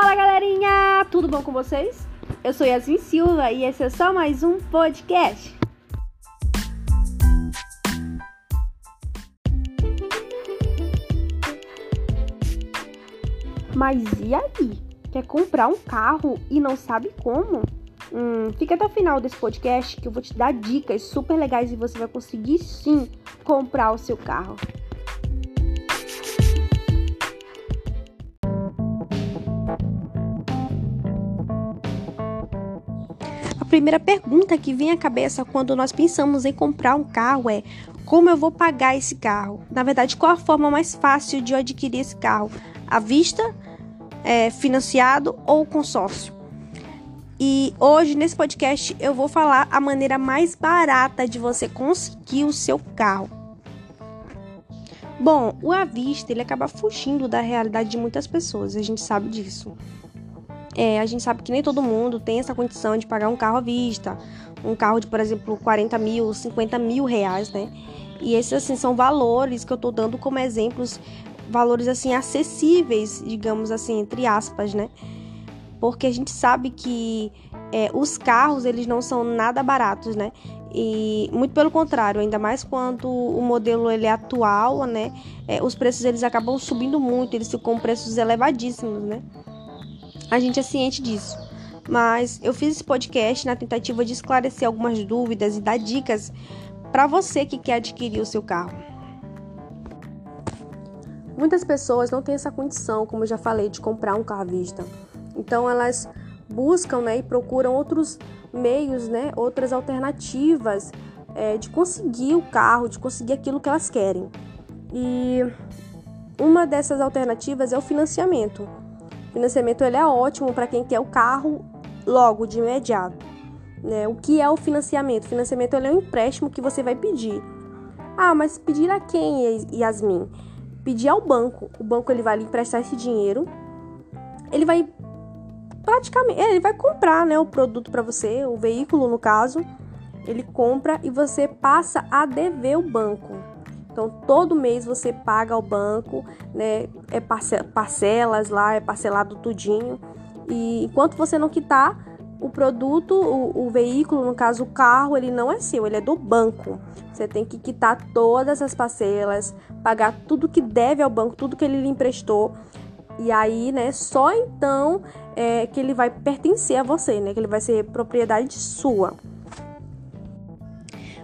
Fala galerinha, tudo bom com vocês? Eu sou Yasmin Silva e esse é só mais um podcast. Mas e aí? Quer comprar um carro e não sabe como? Hum, fica até o final desse podcast que eu vou te dar dicas super legais e você vai conseguir sim comprar o seu carro. Primeira pergunta que vem à cabeça quando nós pensamos em comprar um carro é: como eu vou pagar esse carro? Na verdade, qual a forma mais fácil de eu adquirir esse carro? À vista, é, financiado ou consórcio? E hoje nesse podcast eu vou falar a maneira mais barata de você conseguir o seu carro. Bom, o à vista ele acaba fugindo da realidade de muitas pessoas, a gente sabe disso. É, a gente sabe que nem todo mundo tem essa condição de pagar um carro à vista, um carro de, por exemplo, 40 mil, 50 mil reais, né? E esses, assim, são valores que eu tô dando como exemplos, valores, assim, acessíveis, digamos assim, entre aspas, né? porque a gente sabe que é, os carros eles não são nada baratos, né? E muito pelo contrário, ainda mais quando o modelo ele é atual, né? É, os preços eles acabam subindo muito, eles ficam com preços elevadíssimos, né? A gente é ciente disso. Mas eu fiz esse podcast na tentativa de esclarecer algumas dúvidas e dar dicas para você que quer adquirir o seu carro. Muitas pessoas não têm essa condição, como eu já falei, de comprar um carro à vista. Então elas buscam né, e procuram outros meios, né, outras alternativas é, de conseguir o carro, de conseguir aquilo que elas querem. E uma dessas alternativas é o financiamento. O financiamento ele é ótimo para quem quer o carro logo, de imediato. Né? O que é o financiamento? O financiamento é um empréstimo que você vai pedir. Ah, mas pedir a quem, Yasmin? Pedir ao banco. O banco ele vai lhe emprestar esse dinheiro. Ele vai praticamente ele vai comprar, né, o produto para você, o veículo no caso, ele compra e você passa a dever o banco. Então todo mês você paga ao banco, né, é parcelas lá, é parcelado tudinho. E enquanto você não quitar o produto, o, o, veículo, no caso o carro, ele não é seu, ele é do banco. Você tem que quitar todas as parcelas, pagar tudo que deve ao banco, tudo que ele lhe emprestou. E aí, né, só então é que ele vai pertencer a você, né, que ele vai ser propriedade sua.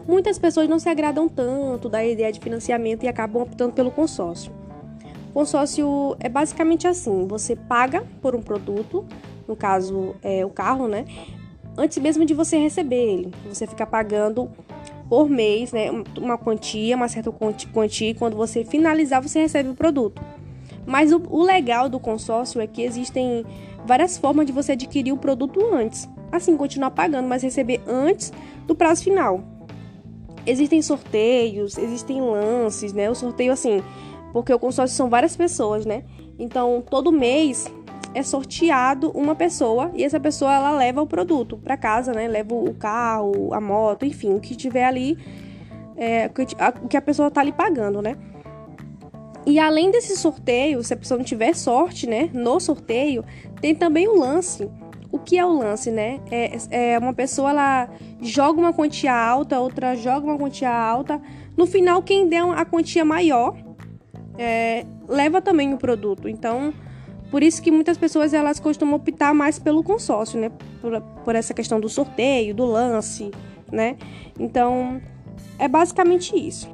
Muitas pessoas não se agradam tanto da ideia de financiamento e acabam optando pelo consórcio. Consórcio é basicamente assim: você paga por um produto, no caso é o carro, né? Antes mesmo de você receber ele, você fica pagando por mês, né? Uma quantia, uma certa quantia, e quando você finalizar, você recebe o produto. Mas o, o legal do consórcio é que existem várias formas de você adquirir o produto antes. Assim, continuar pagando, mas receber antes do prazo final. Existem sorteios, existem lances, né? O sorteio, assim, porque o consórcio são várias pessoas, né? Então, todo mês é sorteado uma pessoa e essa pessoa ela leva o produto para casa, né? Leva o carro, a moto, enfim, o que tiver ali, é, o que a pessoa tá ali pagando, né? E além desse sorteio, se a pessoa não tiver sorte, né, no sorteio, tem também o lance. O que é o lance, né? É, é uma pessoa ela joga uma quantia alta, outra joga uma quantia alta. No final, quem der a quantia maior é, leva também o produto. Então, por isso que muitas pessoas elas costumam optar mais pelo consórcio, né? Por, por essa questão do sorteio, do lance, né? Então, é basicamente isso.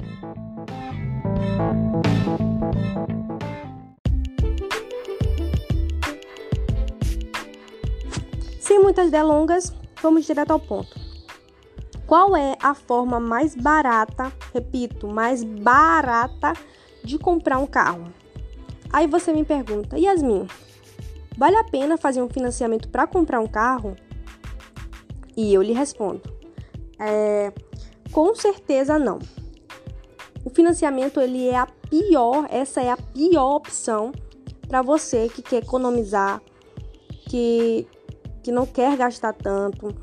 Muitas delongas, vamos direto ao ponto. Qual é a forma mais barata, repito, mais barata de comprar um carro? Aí você me pergunta, Yasmin, vale a pena fazer um financiamento para comprar um carro? E eu lhe respondo, é, com certeza não. O financiamento ele é a pior, essa é a pior opção para você que quer economizar, que que não quer gastar tanto,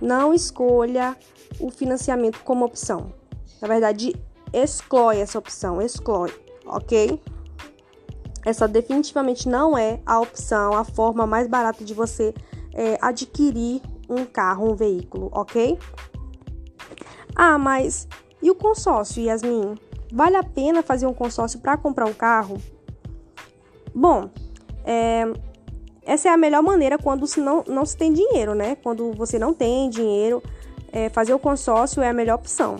não escolha o financiamento como opção. Na verdade, exclui essa opção, exclui, ok? essa definitivamente não é a opção, a forma mais barata de você é, adquirir um carro, um veículo, ok? Ah, mas e o consórcio, Yasmin? Vale a pena fazer um consórcio para comprar um carro? Bom, é, essa é a melhor maneira quando se não, não se tem dinheiro, né? Quando você não tem dinheiro, é, fazer o consórcio é a melhor opção.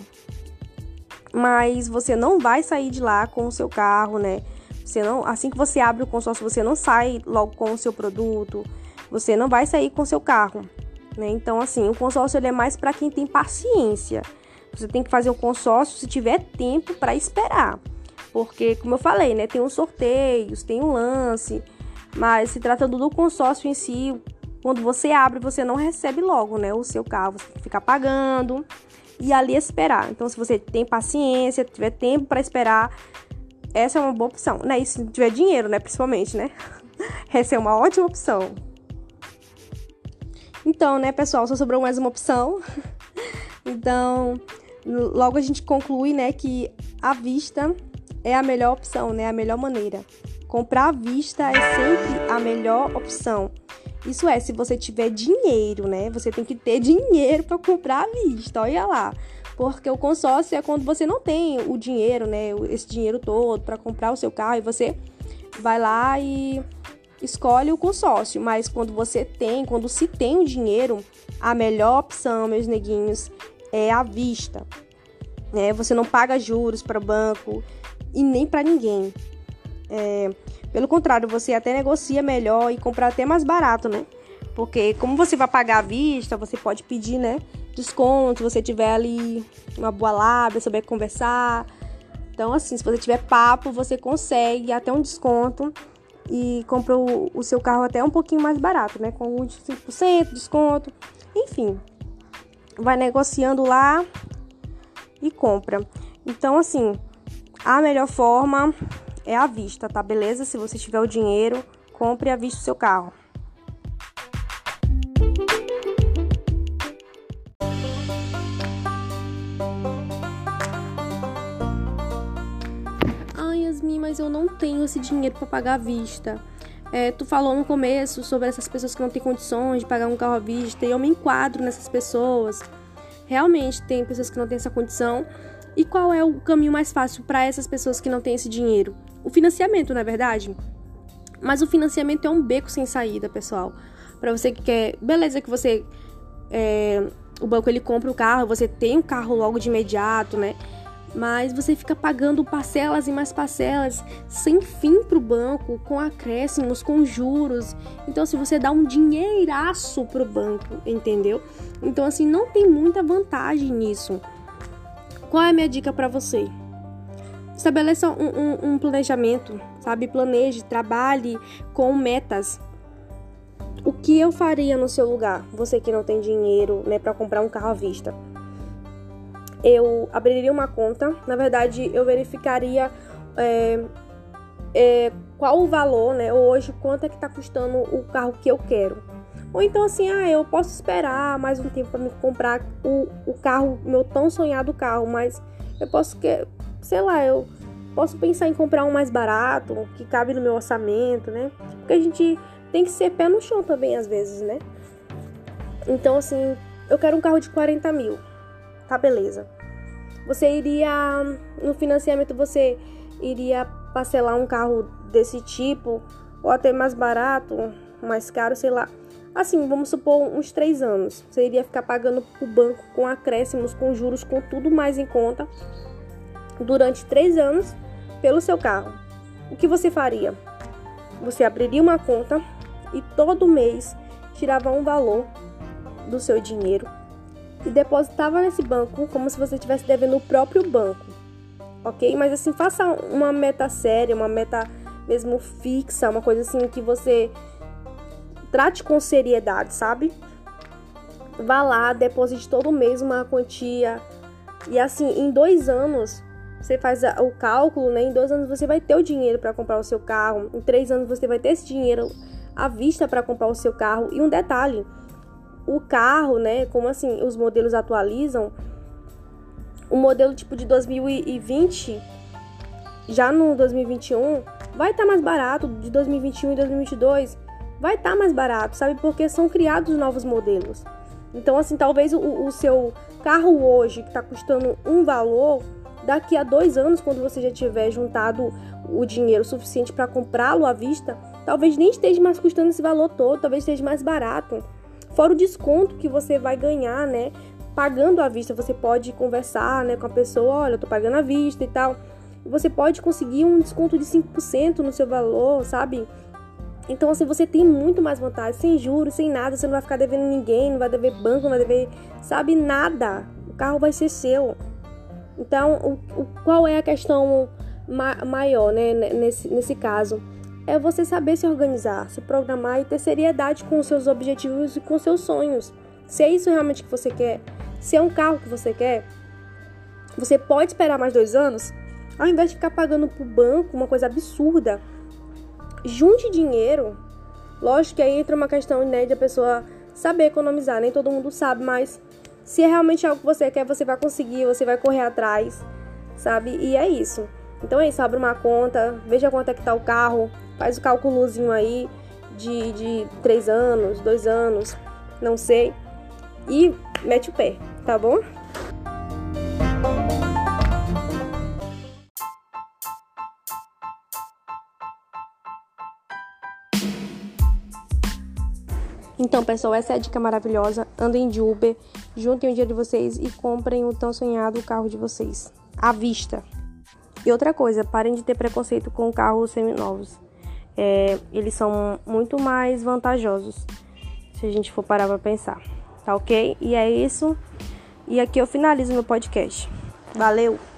Mas você não vai sair de lá com o seu carro, né? Você não, assim que você abre o consórcio, você não sai logo com o seu produto. Você não vai sair com o seu carro, né? Então, assim, o consórcio é mais para quem tem paciência. Você tem que fazer o consórcio se tiver tempo para esperar. Porque, como eu falei, né, tem os sorteios, tem um lance, mas se tratando do consórcio em si, quando você abre, você não recebe logo, né, o seu carro, você tem que ficar pagando e ali esperar. Então, se você tem paciência, tiver tempo para esperar, essa é uma boa opção, né? E se tiver dinheiro, né, principalmente, né? essa é uma ótima opção. Então, né, pessoal, só sobrou mais uma opção. então, logo a gente conclui, né, que a vista é a melhor opção, né, a melhor maneira. Comprar à vista é sempre a melhor opção. Isso é, se você tiver dinheiro, né? Você tem que ter dinheiro para comprar à vista, olha lá. Porque o consórcio é quando você não tem o dinheiro, né? Esse dinheiro todo para comprar o seu carro e você vai lá e escolhe o consórcio. Mas quando você tem, quando se tem o dinheiro, a melhor opção, meus neguinhos, é à vista. Né? Você não paga juros para o banco e nem para ninguém. É, pelo contrário, você até negocia melhor e comprar até mais barato, né? Porque como você vai pagar à vista, você pode pedir, né? Desconto, se você tiver ali uma boa lábia, souber conversar. Então, assim, se você tiver papo, você consegue até um desconto e compra o, o seu carro até um pouquinho mais barato, né? Com 5% de desconto. Enfim, vai negociando lá e compra. Então, assim, a melhor forma é à vista, tá? Beleza? Se você tiver o dinheiro, compre à vista o seu carro. Ai, Yasmin, mas eu não tenho esse dinheiro para pagar à vista. É, tu falou no começo sobre essas pessoas que não têm condições de pagar um carro à vista e eu me enquadro nessas pessoas. Realmente tem pessoas que não têm essa condição. E qual é o caminho mais fácil para essas pessoas que não têm esse dinheiro? O financiamento, não é verdade? Mas o financiamento é um beco sem saída, pessoal. Para você que quer, beleza que você é, o banco ele compra o carro, você tem o carro logo de imediato, né? Mas você fica pagando parcelas e mais parcelas sem fim para o banco, com acréscimos, com juros. Então, se assim, você dá um dinheiraço para o banco, entendeu? Então, assim, não tem muita vantagem nisso. Qual é a minha dica para você? Estabeleça um, um, um planejamento, sabe? Planeje, trabalhe com metas. O que eu faria no seu lugar? Você que não tem dinheiro, né, para comprar um carro à vista. Eu abriria uma conta. Na verdade, eu verificaria é, é, qual o valor, né? Hoje, quanto é que tá custando o carro que eu quero. Ou então assim, ah, eu posso esperar mais um tempo para me comprar o, o carro, meu tão sonhado carro, mas eu posso que sei lá, eu posso pensar em comprar um mais barato, que cabe no meu orçamento, né? Porque a gente tem que ser pé no chão também às vezes, né? Então, assim, eu quero um carro de 40 mil. Tá, beleza. Você iria, no financiamento, você iria parcelar um carro desse tipo, ou até mais barato, mais caro, sei lá. Assim, vamos supor uns três anos. Você iria ficar pagando o banco com acréscimos, com juros, com tudo mais em conta durante três anos pelo seu carro. O que você faria? Você abriria uma conta e todo mês tirava um valor do seu dinheiro e depositava nesse banco como se você estivesse devendo o próprio banco, ok? Mas assim, faça uma meta séria, uma meta mesmo fixa, uma coisa assim que você trate com seriedade, sabe? Vá lá, deposite todo mês uma quantia e assim, em dois anos você faz o cálculo, né? Em dois anos você vai ter o dinheiro para comprar o seu carro. Em três anos você vai ter esse dinheiro à vista para comprar o seu carro. E um detalhe: o carro, né? Como assim os modelos atualizam, o modelo tipo de 2020, já no 2021, vai estar tá mais barato de 2021 e 2022, vai estar tá mais barato, sabe? Porque são criados novos modelos. Então, assim, talvez o, o seu carro hoje, que está custando um valor, daqui a dois anos, quando você já tiver juntado o dinheiro suficiente para comprá-lo à vista, talvez nem esteja mais custando esse valor todo, talvez esteja mais barato. Fora o desconto que você vai ganhar, né? Pagando à vista, você pode conversar né, com a pessoa, olha, eu tô pagando à vista e tal. Você pode conseguir um desconto de 5% no seu valor, sabe? Então, assim, você tem muito mais vantagem, sem juros, sem nada, você não vai ficar devendo ninguém, não vai dever banco, não vai dever, sabe, nada. O carro vai ser seu. Então, o, o qual é a questão ma maior, né, nesse, nesse caso? É você saber se organizar, se programar e ter seriedade com os seus objetivos e com os seus sonhos. Se é isso realmente que você quer, se é um carro que você quer, você pode esperar mais dois anos, ao invés de ficar pagando pro banco uma coisa absurda junte dinheiro. Lógico que aí entra uma questão né, de a pessoa saber economizar, nem todo mundo sabe, mas se é realmente algo que você quer, você vai conseguir, você vai correr atrás, sabe? E é isso. Então é isso, abre uma conta, veja quanto é que tá o carro, faz o cálculozinho aí de, de três anos, dois anos, não sei, e mete o pé, tá bom? Então, pessoal, essa é a dica maravilhosa. Andem de Uber, juntem o dia de vocês e comprem o tão sonhado carro de vocês. À vista. E outra coisa, parem de ter preconceito com carros seminovos. É, eles são muito mais vantajosos, se a gente for parar pra pensar. Tá ok? E é isso. E aqui eu finalizo meu podcast. Valeu!